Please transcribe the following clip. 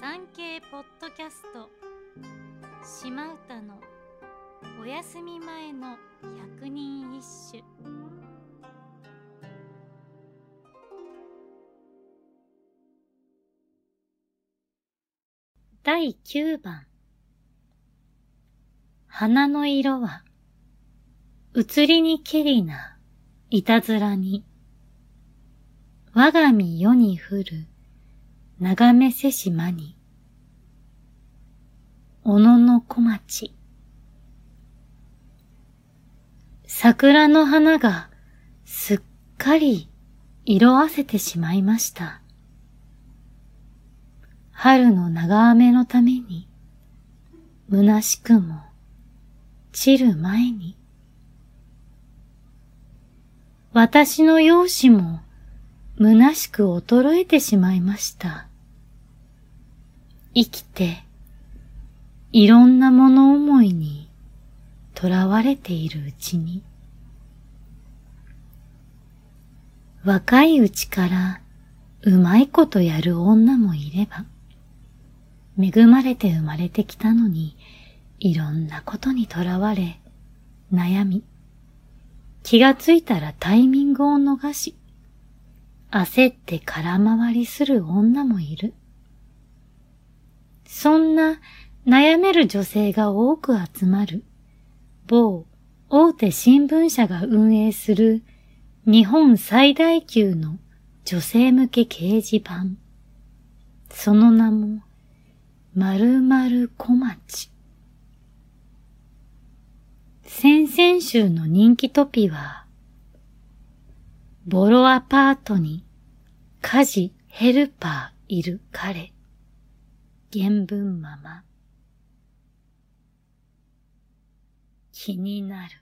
産経ポッドキャスト。島唄のお休み前の百人一首。第九番。花の色は移りにけりないたずらに。我が身世に降る眺めせしまに小野の小町桜の花がすっかり色あせてしまいました。春の長雨のために、虚しくも散る前に、私の容姿も虚しく衰えてしまいました。生きて、いろんなもの思いに囚われているうちに、若いうちからうまいことやる女もいれば、恵まれて生まれてきたのに、いろんなことに囚われ、悩み、気がついたらタイミングを逃し、焦って空回りする女もいる。そんな悩める女性が多く集まる某大手新聞社が運営する日本最大級の女性向け掲示板。その名も、〇〇小町。先々週の人気トピは、ボロアパートに家事ヘルパーいる彼。原文まま。気になる。